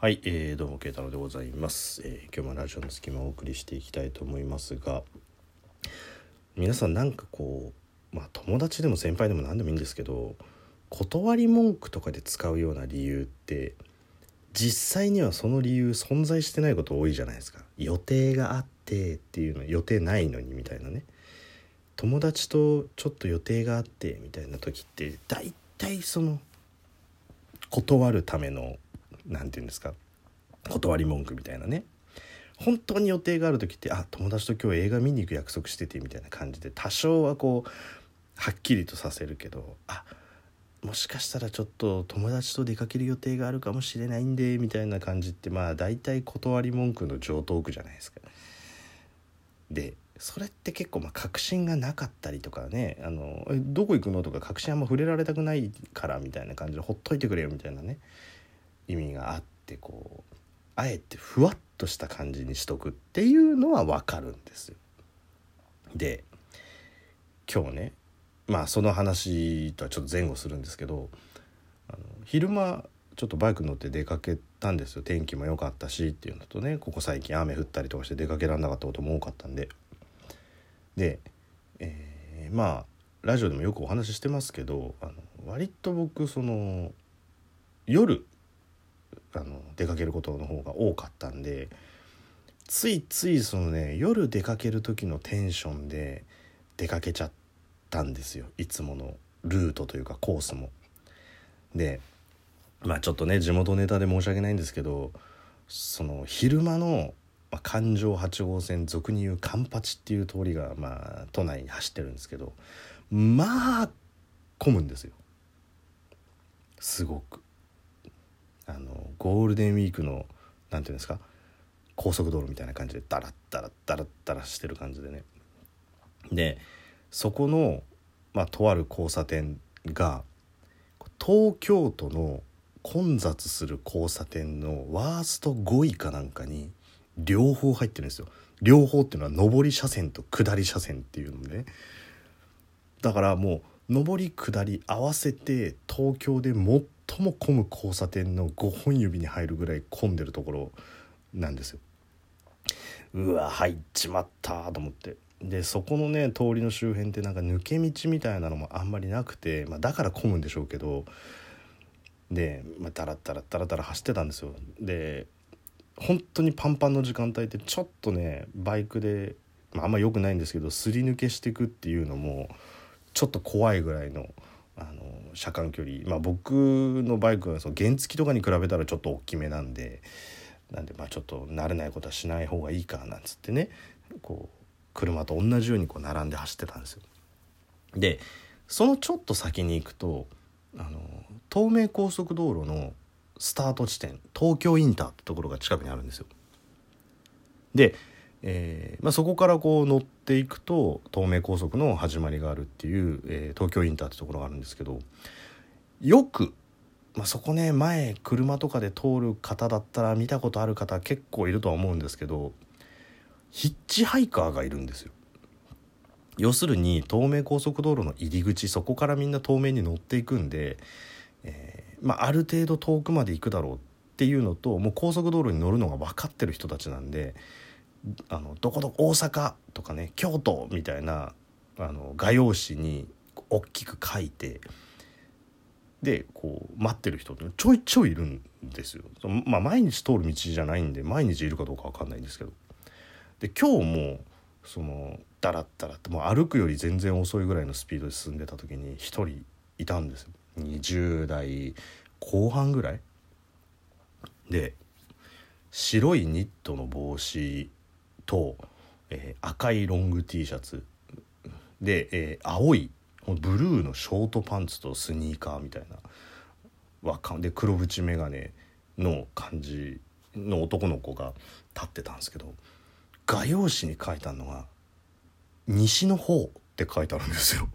はい、えー、どうも慶太郎でございます、えー今日もラジオの隙間をお送りしていきたいと思いますが皆さんなんかこうまあ友達でも先輩でも何でもいいんですけど断り文句とかで使うような理由って実際にはその理由存在してないこと多いじゃないですか。予定があってっていうの予定ないのにみたいなね。友達とちょっと予定があってみたいな時って大体その断るためのなんて言うんですか？断り文句みたいなね本当に予定がある時ってあ友達と今日映画見に行く約束しててみたいな感じで多少はこうはっきりとさせるけどあもしかしたらちょっと友達と出かける予定があるかもしれないんでみたいな感じってまあ大体断り文句の上等句じゃないですか。でそれって結構まあ確信がなかったりとかね「あのえどこ行くの?」とか確信あんま触れられたくないからみたいな感じでほっといてくれよみたいなね意味があってこうあえてふわっとした感じにしとくっていうのは分かるんですよ。で今日ねまあその話とはちょっと前後するんですけどあの昼間ちょっとバイク乗って出かけたんですよ天気も良かったしっていうのとねここ最近雨降ったりとかして出かけられなかったことも多かったんでで、えーまあラジオでもよくお話ししてますけどあの割と僕その夜あの出かけることの方が多かったんでついついそのね夜出かける時のテンションで出かけちゃったんですよいつものルートというかコースも。でまあちょっとね地元ネタで申し訳ないんですけどその昼間の、まあ、環状8号線俗に言うカンパチっていう通りが、まあ、都内に走ってるんですけどまあ混むんですよすごく。あのゴールデンウィークのなんていうんですか高速道路みたいな感じでダラッダラッダラッダラしてる感じでね。でそこの、まあ、とある交差点が東京都の混雑する交差点のワースト5位かなんかに両方入ってるんですよ。両方っていうのは上り車線と下り車線っていうのね。だからもう上り下り合わせて東京で最も混む交差点の5本指に入るぐらい混んでるところなんですよ。うわ入っちまったと思ってでそこのね通りの周辺ってなんか抜け道みたいなのもあんまりなくて、まあ、だから混むんでしょうけどで、まあ、ダラッダラッダラダラ走ってたんですよ。で本当にパンパンの時間帯ってちょっとねバイクで、まあ、あんま良くないんですけどすり抜けしていくっていうのもちょっと怖いぐらいの車間距離まあ僕のバイクはその原付とかに比べたらちょっと大きめなんでなんでまあちょっと慣れないことはしない方がいいかなんつってねこう車と同じようにこう並んで走ってたんですよ。でそのちょっと先に行くとあの東名高速道路のスタート地点東京インターってところが近くにあるんですよ。で、えーまあ、そこからこう乗っていくと東名高速の始まりがあるっていう、えー東京インターってところがあるんですけどよく、まあ、そこね前車とかで通る方だったら見たことある方結構いるとは思うんですけどヒッチハイカーがいるんですよ。要するに東名高速道路の入り口そこからみんな東名に乗っていくんで、えーまあ、ある程度遠くまで行くだろうっていうのともう高速道路に乗るのが分かってる人たちなんであのどこどこ大阪とかね京都みたいなあの画用紙に大きく書いてでこう待ってる人ってちょいちょいいるんですよ。まあ、毎日通る道じゃないんで毎日いるかどうか分かんないんですけど。で今日もそのダラッダラってもう歩くより全然遅いぐらいのスピードで進んでた時に一人いたんですよ20代後半ぐらいで白いニットの帽子と、えー赤いロング T シャツで、えー青いブルーのショートパンツとスニーカーみたいなわかで黒縁眼鏡の感じの男の子が立ってたんですけど画用紙に書いてあるのが「西の方」って書いてあるんですよ。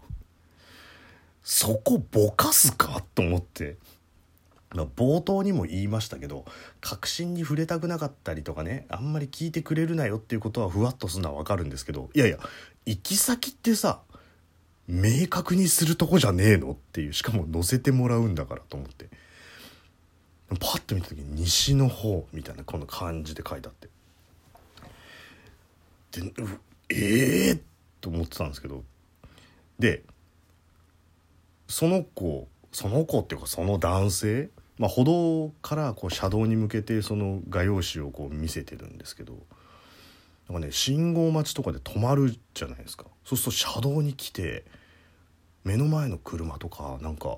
そこぼかすか？と思って。冒頭にも言いましたけど確信に触れたくなかったりとかねあんまり聞いてくれるなよっていうことはふわっとするのは分かるんですけどいやいや行き先ってさ明確にするとこじゃねえのっていうしかも乗せてもらうんだからと思って。パッと見た時に「西の方」みたいなこの漢字で書いてあって。でええー、と思ってたんですけど。でその子その子っていうかその男性、まあ、歩道からこう車道に向けてその画用紙をこう見せてるんですけどなんかね信号待ちとかで止まるじゃないですか。そうすると車道に来て目の前の車とかなんかっ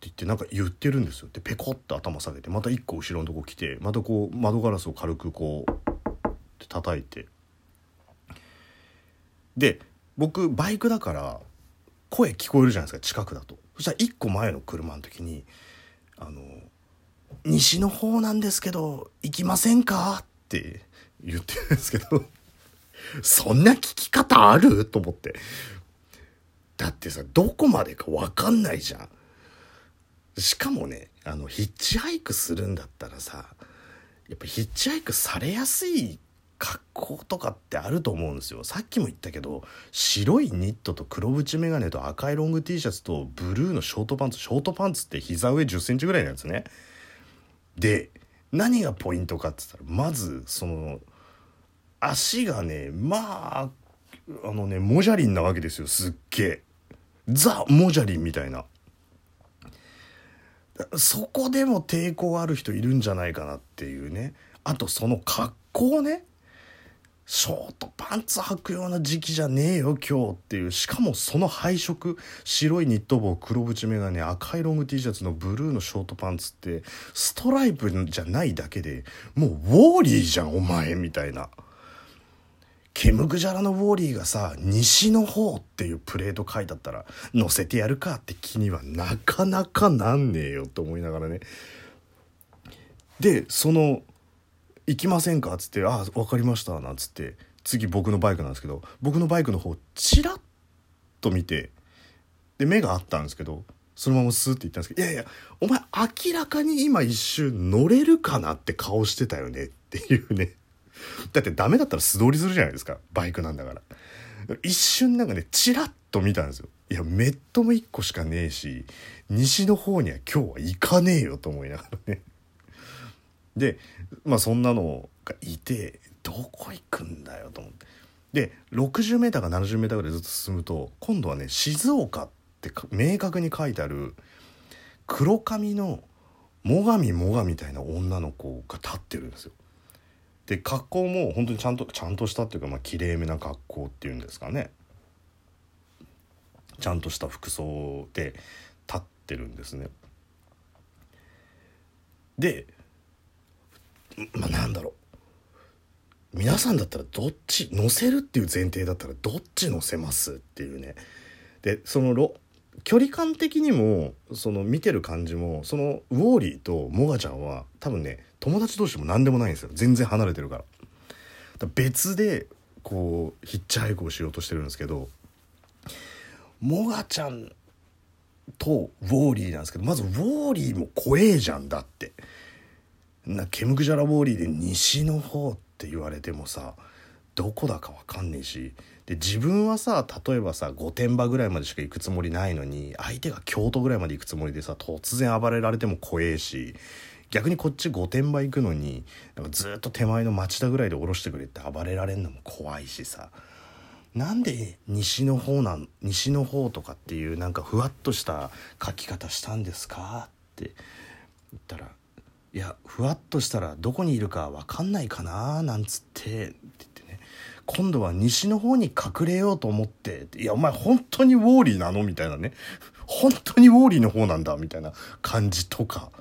て言ってなんか言ってるんですよ。でペコッと頭下げてまた一個後ろのとこ来てまたこう窓ガラスを軽くこうって叩いて。で僕バイクだから声聞こえるじゃないですか近くだと。そしたら1個前の車の時に「あの西の方なんですけど行きませんか?」って言ってるんですけど そんな聞き方ある？と思って。だってさどこまでか分かんないじゃん。しかもねあのヒッチハイクするんだったらさやっぱヒッチハイクされやすい格好とかってあると思うんですよ。さっきも言ったけど白いニットと黒縁眼鏡と赤いロング T シャツとブルーのショートパンツショートパンツって膝上1 0センチぐらいのやつね。で何がポイントかって言ったらまずその足がねまああのねモジャリンなわけですよすっげえ。ザ・モジャリンみたいな。そこでも抵抗ある人いるんじゃないかなっていうね。あとその格好ね。ショートパンツ履くような時期じゃねえよ今日っていう。しかもその配色。白いニット帽黒縁眼鏡赤いロング T シャツのブルーのショートパンツってストライプじゃないだけでもうウォーリーじゃんお前みたいな。ケムクジャラのウォーリーがさ西の方っていうプレート書いてあったら乗せてやるかって気にはなかなかなんねえよって思いながらね。でその行きませんか?」っつって「ああ分かりました」なんつって次僕のバイクなんですけど僕のバイクの方チラッと見てで目があったんですけどそのままスーって言ったんですけど「いやいやお前明らかに今一瞬乗れるかなって顔してたよね」っていうね。だってダメだったら素通りするじゃないですかバイクなんだから。一瞬なんかねチラッと見たんですよ。いやメットも1個しかねえし西の方には今日は行かねえよと思いながらね。でまあそんなのがいてどこ行くんだよと思ってで 60m か 70m ぐらいずっと進むと今度はね静岡って明確に書いてある黒髪の最上もがみたいな女の子が立ってるんですよ。で格好も本当にちゃんとちゃんとしたっていうかまあきれいめな格好っていうんですかねちゃんとした服装で立ってるんですね。でまあ、なんだろう。皆さんだったらどっち乗せるっていう前提だったらどっち乗せますっていうね。でその距離感的にもその見てる感じもそのウォーリーとモガちゃんは多分ね友達同士も何でもないんですよ。全然離れてるから。から別でこうヒッチハイクをしようとしてるんですけどモガちゃんとウォーリーなんですけどまずウォーリーも怖えじゃんだって。なケムクジャラウォーリーで西の方って言われてもさどこだか分かんねえし。で自分はさ例えばさ御殿場ぐらいまでしか行くつもりないのに相手が京都ぐらいまで行くつもりでさ突然暴れられても怖えし逆にこっち御殿場行くのになんかずっと手前の町田ぐらいで降ろしてくれって暴れられんのも怖いしさ。なんで西の方なん西の方とかっていうなんかふわっとした書き方したんですかって言ったらいやふわっとしたらどこにいるか分かんないかななんつってって言ってね。今度は西の方に隠れようと思っていやお前本当にウォーリーなのみたいなね。本当にウォーリーの方なんだみたいな感じとか。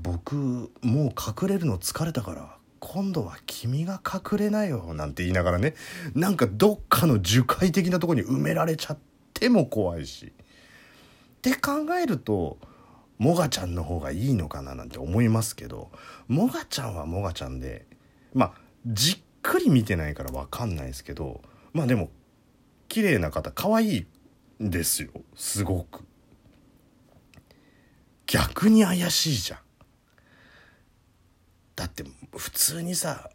僕もう隠れるの疲れたから今度は君が隠れなよなんて言いながらね。なんかどっかの樹海的なとこに埋められちゃっても怖いし。って考えるとモガちゃんの方がいいのかななんて思いますけどモガちゃんはモガちゃんでまあじっくり見てないから分かんないですけどまあでも綺麗な方可愛いんですよ。すごく。逆に怪しいじゃん。だって普通にさ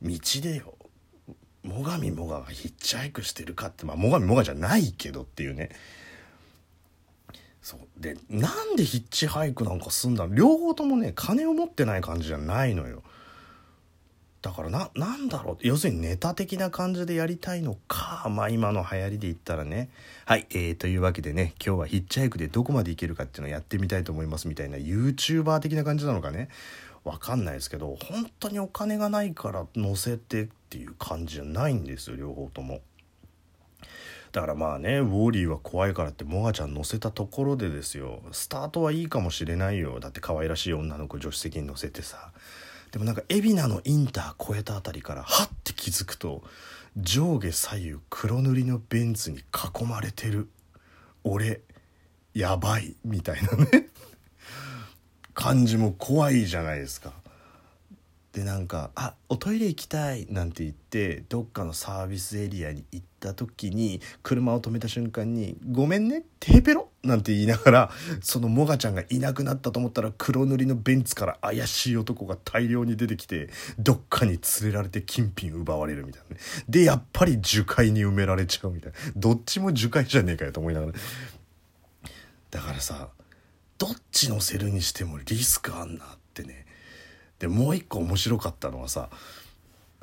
道でよ最上もががヒッチハイクしてるかってまあ最上もがじゃないけどっていうね。そう。でなんでヒッチハイクなんかすんだ両方ともね金を持ってない感じじゃないのよ。だからななんだろう。要するにネタ的な感じでやりたいのかまあ今の流行りで言ったらね。はいえー、というわけでね今日はヒッチハイクでどこまでいけるかっていうのをやってみたいと思いますみたいな YouTuber 的な感じなのかね。わかんないですけど本当にお金がないから載せてっていう感じじゃないんですよ両方とも。だからまあねウォーリーは怖いからってモガちゃん乗せたところでですよ。スタートはいいかもしれないよ。だって可愛らしい女の子助手席に乗せてさ。でもなんか海老名のインター越えた辺りからハッて気づくと上下左右黒塗りのベンツに囲まれてる。俺やばいみたいなね。感じも怖いじゃないですか。でなんか「あおトイレ行きたい」なんて言ってどっかのサービスエリアに行った時に車を止めた瞬間に「ごめんねテーペロ」なんて言いながらそのモガちゃんがいなくなったと思ったら黒塗りのベンツから怪しい男が大量に出てきてどっかに連れられて金品奪われるみたいなね。でやっぱり樹海に埋められちゃうみたいな。どっちも樹海じゃねえかよと思いながら。だからさどっち乗せるにしてもリスクあんなってね。でもう一個面白かったのはさ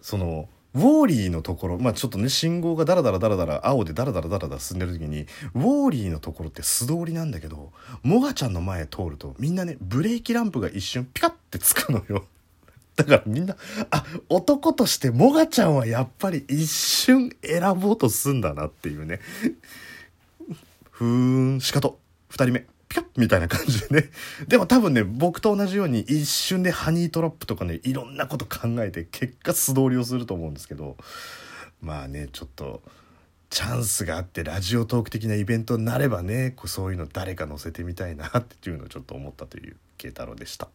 そのウォーリーのところまあちょっとね信号がダラダラダラダラ青でダラダラダラダラ進んでる時にウォーリーのところって素通りなんだけどモガちゃんの前通るとみんなねブレーキランプが一瞬ピカッてつくのよ。だからみんなあ男としてモガちゃんはやっぱり一瞬選ぼうとすんだなっていうね。ふーんしかと2人目。ピカッみたいな感じでね。でも多分ね、僕と同じように一瞬でハニートラップとかね、いろんなこと考えて結果素通りをすると思うんですけど、まあね、ちょっと、チャンスがあってラジオトーク的なイベントになればね、こうそういうの誰か載せてみたいなっていうのをちょっと思ったという慶太郎でした。